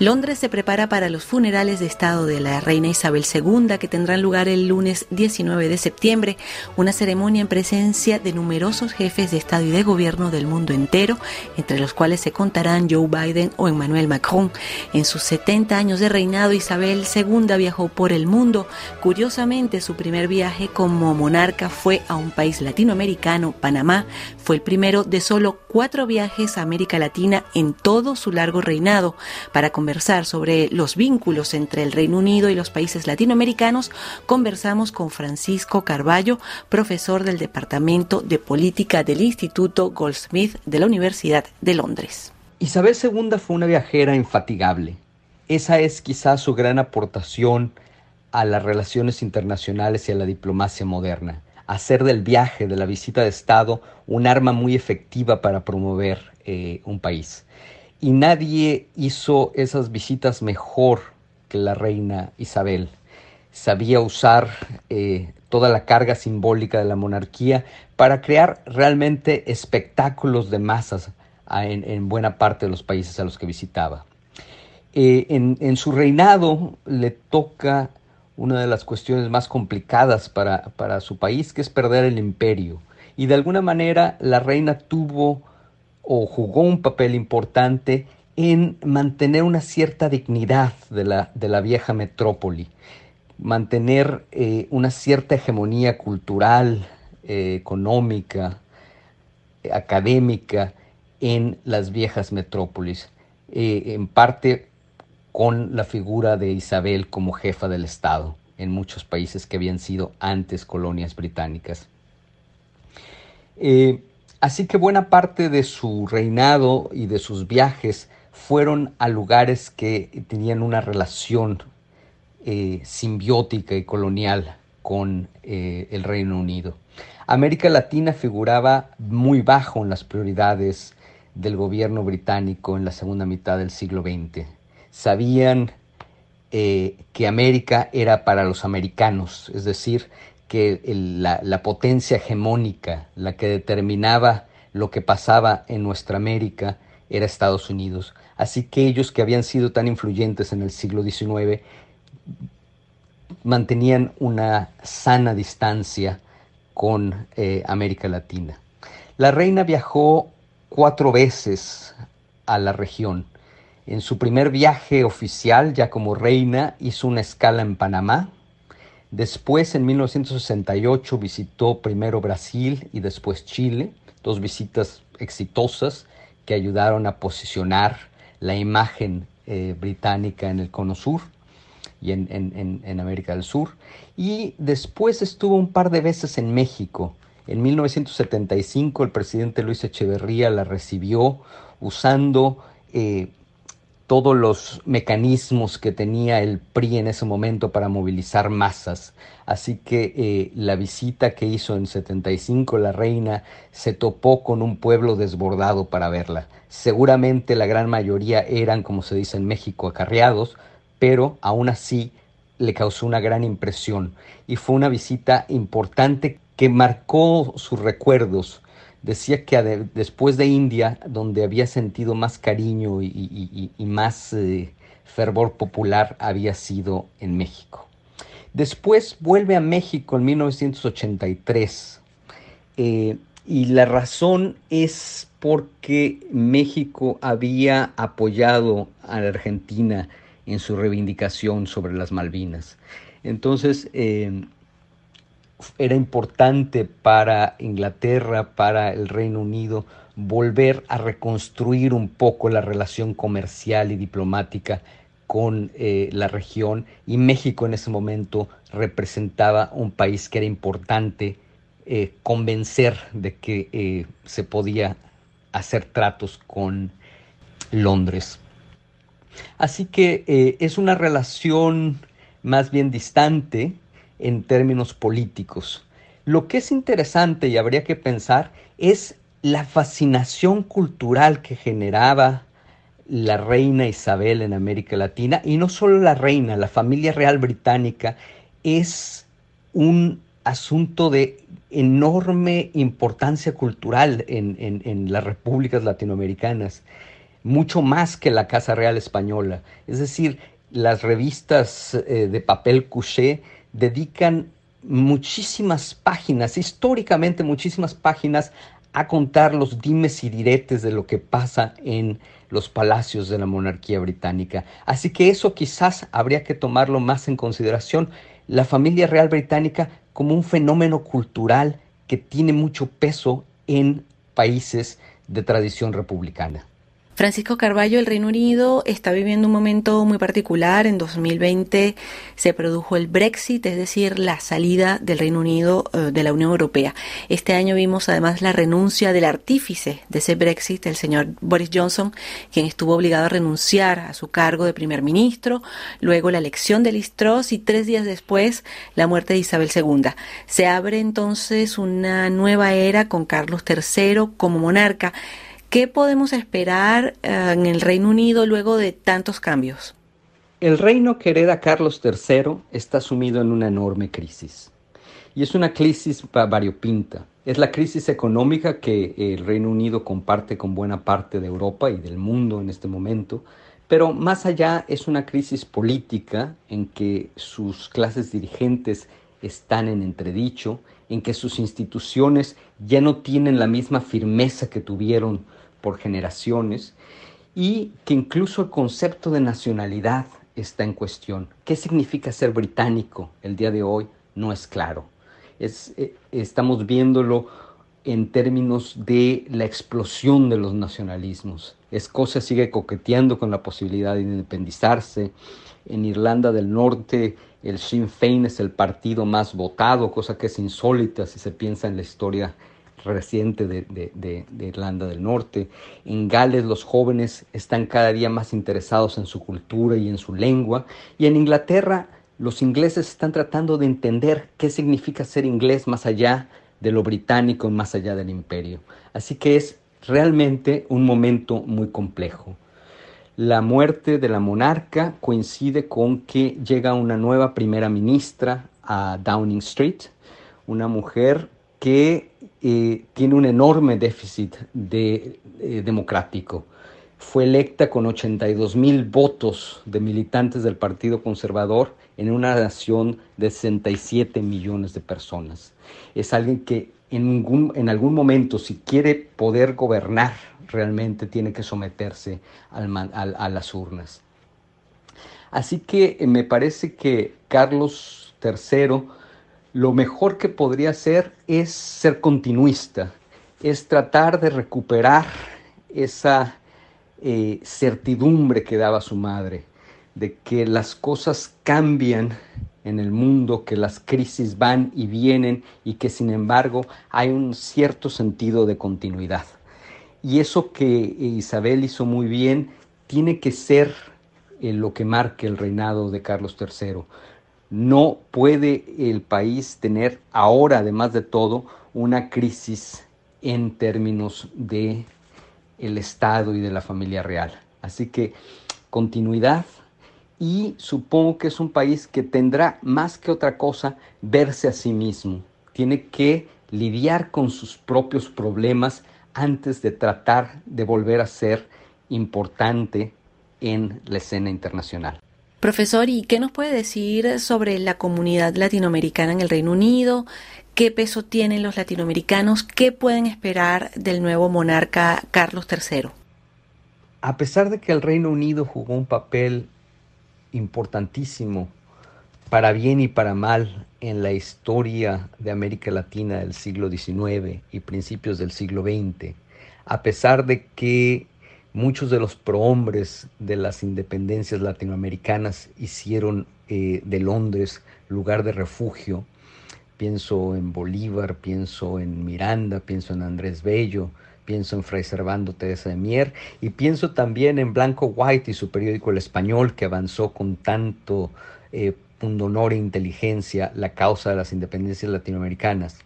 Londres se prepara para los funerales de Estado de la reina Isabel II que tendrán lugar el lunes 19 de septiembre, una ceremonia en presencia de numerosos jefes de Estado y de Gobierno del mundo entero, entre los cuales se contarán Joe Biden o Emmanuel Macron. En sus 70 años de reinado, Isabel II viajó por el mundo. Curiosamente, su primer viaje como monarca fue a un país latinoamericano, Panamá. Fue el primero de solo cuatro viajes a América Latina en todo su largo reinado para sobre los vínculos entre el Reino Unido y los países latinoamericanos, conversamos con Francisco Carballo, profesor del Departamento de Política del Instituto Goldsmith de la Universidad de Londres. Isabel II fue una viajera infatigable. Esa es quizás su gran aportación a las relaciones internacionales y a la diplomacia moderna. Hacer del viaje, de la visita de Estado, un arma muy efectiva para promover eh, un país y nadie hizo esas visitas mejor que la reina Isabel. Sabía usar eh, toda la carga simbólica de la monarquía para crear realmente espectáculos de masas en, buena parte de los países a los que visitaba. Eh, en, su reinado le toca una de las cuestiones más complicadas para, para su país, que es perder el imperio. Y de alguna manera la reina tuvo o jugó un papel importante en mantener una cierta dignidad de la, de la vieja metrópoli, mantener eh, una cierta hegemonía cultural, eh, económica, académica en las viejas metrópolis, eh, en parte con la figura de Isabel como jefa del Estado en muchos países que habían sido antes colonias británicas. Así que buena parte de su reinado y de sus viajes fueron a lugares que tenían una relación eh, simbiótica y colonial con eh, el Reino Unido. América Latina figuraba muy bajo en las prioridades del gobierno británico en la segunda mitad del siglo XX. Sabían eh, que América era para los americanos, es decir, que la, potencia hegemónica, la que determinaba lo que pasaba en nuestra América, era Estados Unidos. Así que ellos que habían sido tan influyentes en el siglo XIX mantenían una sana distancia con eh, América Latina. La reina viajó cuatro veces a la región. En su primer viaje oficial, ya como reina, hizo una escala en Panamá, Después, en 1968, visitó primero Brasil y después Chile, dos visitas exitosas que ayudaron a posicionar la imagen eh, británica en el Cono Sur y en, América del Sur. Y después estuvo un par de veces en México. En 1975 el presidente Luis Echeverría la recibió usando eh, todos los mecanismos que tenía el PRI en ese momento para movilizar masas. Así que eh, la visita que hizo en 75 la reina se topó con un pueblo desbordado para verla. Seguramente la gran mayoría eran, como se dice en México, acarreados, pero aún así le causó una gran impresión y fue una visita importante que marcó sus recuerdos decía que después de India, donde había sentido más cariño y, más eh, fervor popular, había sido en México. Después vuelve a México en 1983 eh, y la razón es porque México había apoyado a la Argentina en su reivindicación sobre las Malvinas. Entonces, eh, era importante para Inglaterra, para el Reino Unido, volver a reconstruir un poco la relación comercial y diplomática con eh, la región y México en ese momento representaba un país que era importante eh, convencer de que eh, se podía hacer tratos con Londres. Así que es una relación más bien distante, en términos políticos. Lo que es interesante y habría que pensar es la fascinación cultural que generaba la reina Isabel en América Latina, y no solo la reina, la familia real británica es un asunto de enorme importancia cultural en, las repúblicas latinoamericanas. mucho más que la Casa Real Española. Es decir, las revistas eh, de papel couché dedican muchísimas páginas, históricamente muchísimas páginas, a contar los dimes y diretes de lo que pasa en los palacios de la monarquía británica. Así que eso quizás habría que tomarlo más en consideración. La familia real británica como un fenómeno cultural que tiene mucho peso en países de tradición republicana. Francisco Carballo, el Reino Unido está viviendo un momento muy particular. En 2020 se produjo el Brexit, es decir, la salida del Reino Unido eh, de la Unión Europea. Este año vimos además la renuncia del artífice de ese Brexit, el señor Boris Johnson, quien estuvo obligado a renunciar a su cargo de primer ministro, luego la elección de Liz y tres días después la muerte de Isabel II. Se abre entonces una nueva era con Carlos III como monarca. ¿Qué podemos esperar eh, en el Reino Unido luego de tantos cambios? El reino que hereda Carlos III está sumido en una enorme crisis. Y es una crisis variopinta. Es la crisis económica que el Reino Unido comparte con buena parte de Europa y del mundo en este momento, pero más allá es una crisis política en que sus clases dirigentes están en entredicho, en que sus instituciones ya no tienen la misma firmeza que tuvieron por generaciones y que incluso el concepto de nacionalidad está en cuestión. ¿Qué significa ser británico el día de hoy? No es claro. Es, eh, estamos viéndolo en términos de la explosión de los nacionalismos. Escocia sigue coqueteando con la posibilidad de independizarse. En Irlanda del Norte el Sinn Féin es el partido más votado, cosa que es insólita si se piensa en la historia reciente de, Irlanda del Norte. En Gales los jóvenes están cada día más interesados en su cultura y en su lengua. Y en Inglaterra los ingleses están tratando de entender qué significa ser inglés más allá de lo británico y más allá del imperio. Así que es realmente un momento muy complejo. La muerte de la monarca coincide con que llega una nueva primera ministra a Downing Street, una mujer que tiene un enorme déficit de, eh, democrático. Fue electa con 82 mil votos de militantes del Partido Conservador en una nación de 67 millones de personas. Es alguien que en, ningún, en algún momento, si quiere poder gobernar realmente, tiene que someterse a las urnas. Así que eh, me parece que Carlos III lo mejor que podría hacer es ser continuista, es tratar de recuperar esa eh, certidumbre que daba su madre, de que las cosas cambian en el mundo, que las crisis van y vienen y que sin embargo hay un cierto sentido de continuidad. Y eso que Isabel hizo muy bien tiene que ser eh, lo que marque el reinado de Carlos III. No puede el país tener ahora, además de todo, una crisis en términos de el Estado y de la familia real. Así que continuidad y supongo que es un país que tendrá más que otra cosa verse a sí mismo. Tiene que lidiar con sus propios problemas antes de tratar de volver a ser importante en la escena internacional. Profesor, ¿y qué nos puede decir sobre la comunidad latinoamericana en el Reino Unido? ¿Qué peso tienen los latinoamericanos? ¿Qué pueden esperar del nuevo monarca Carlos III? A pesar de que el Reino Unido jugó un papel importantísimo, para bien y para mal, en la historia de América Latina del siglo XIX y principios del siglo XX, a pesar de que Muchos de los prohombres de las independencias latinoamericanas hicieron eh, de Londres lugar de refugio. Pienso en Bolívar, pienso en Miranda, pienso en Andrés Bello, pienso en Fray Servando Teresa de Mier y pienso también en Blanco White y su periódico El Español que avanzó con tanto eh, pundonor e inteligencia la causa de las independencias latinoamericanas.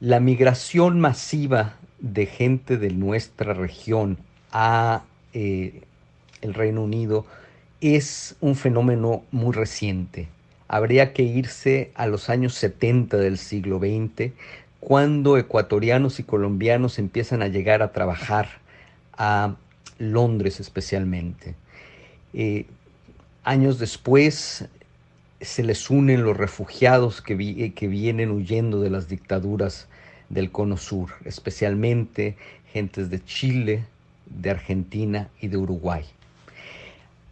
La migración masiva de gente de nuestra región a eh, el Reino Unido es un fenómeno muy reciente. Habría que irse a los años 70 del siglo XX, cuando ecuatorianos y colombianos empiezan a llegar a trabajar a Londres especialmente. Eh, años después se les unen los refugiados que, eh, que vienen huyendo de las dictaduras del Cono Sur, especialmente gentes de Chile, de Argentina y de Uruguay.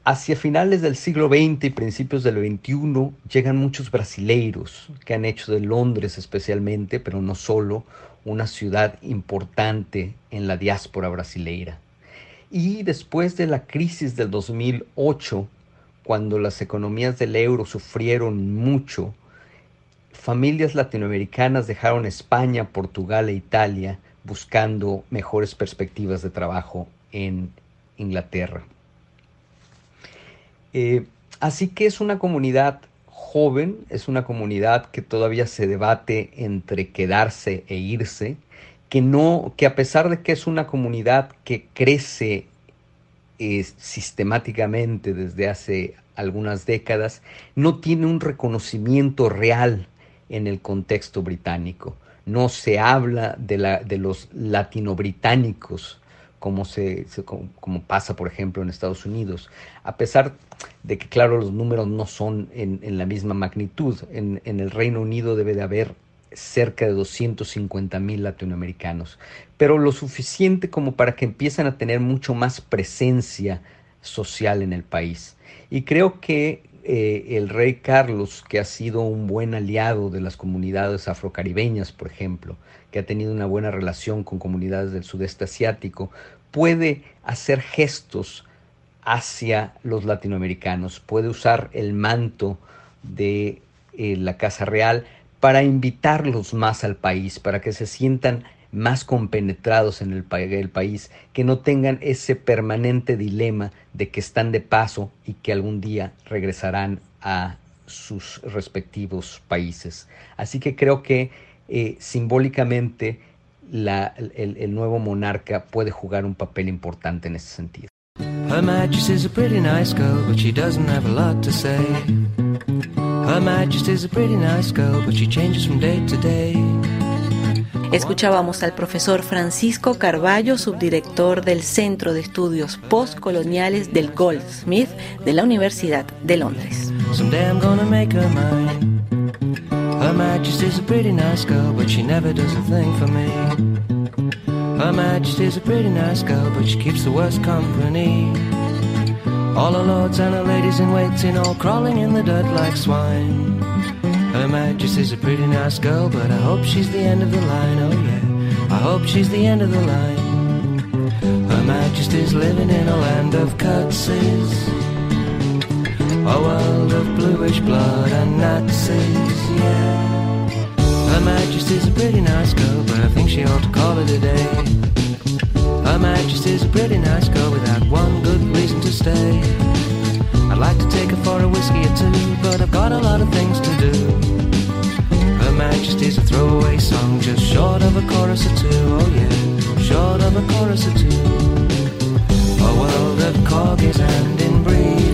Hacia finales del siglo XX y principios del XXI llegan muchos brasileiros que han hecho de Londres especialmente, pero no solo, una ciudad importante en la diáspora brasileira. Y después de la crisis del 2008, cuando las economías del euro sufrieron mucho, familias latinoamericanas dejaron España, Portugal e Italia buscando mejores perspectivas de trabajo en Inglaterra. Eh, así que es una comunidad joven, es una comunidad que todavía se debate entre quedarse e irse, que no, que a pesar de que es una comunidad que crece eh, sistemáticamente desde hace algunas décadas, no tiene un reconocimiento real en el contexto británico. No se habla de, la, de los latino-británicos como, se, como, pasa, por ejemplo, en Estados Unidos. A pesar de que, claro, los números no son en, la misma magnitud. En, en, el Reino Unido debe de haber cerca de 250 mil latinoamericanos, pero lo suficiente como para que empiecen a tener mucho más presencia social en el país. Y creo que eh, el rey Carlos, que ha sido un buen aliado de las comunidades afrocaribeñas, por ejemplo, que ha tenido una buena relación con comunidades del sudeste asiático, puede hacer gestos hacia los latinoamericanos, puede usar el manto de eh, la Casa Real para invitarlos más al país, para que se sientan más compenetrados en el, el, país, que no tengan ese permanente dilema de que están de paso y que algún día regresarán a sus respectivos países. Así que creo que eh, simbólicamente el, el, nuevo monarca puede jugar un papel importante en ese sentido. Her Majesty's a pretty nice girl, but she doesn't have a lot to say. Her Majesty's a pretty nice girl, but she changes from day to day. Escuchábamos al profesor Francisco Carballo, subdirector del Centro de Estudios Postcoloniales del Goldsmith de la Universidad de Londres. Her Majesty's a pretty nice girl, but she never does a thing for me. Her a pretty nice girl, but she keeps the worst company. All her lords and her ladies in waiting, all crawling in the dirt like swine. Her Majesty's a pretty nice girl, but I hope she's the end of the line, oh yeah. I hope she's the end of the line. Her Majesty's living in a land of curtsies. A world of bluish blood and Nazis, yeah. Her Majesty's a pretty nice girl, but I think she ought to call it a day. Her Majesty's a pretty nice girl without one good reason to stay. I'd like to take her for a whiskey or two, but I've got a lot of things to do. Majesty's a throwaway song, just short of a chorus or two, oh yeah, short of a chorus or two. A world of corgis and inbreeding. The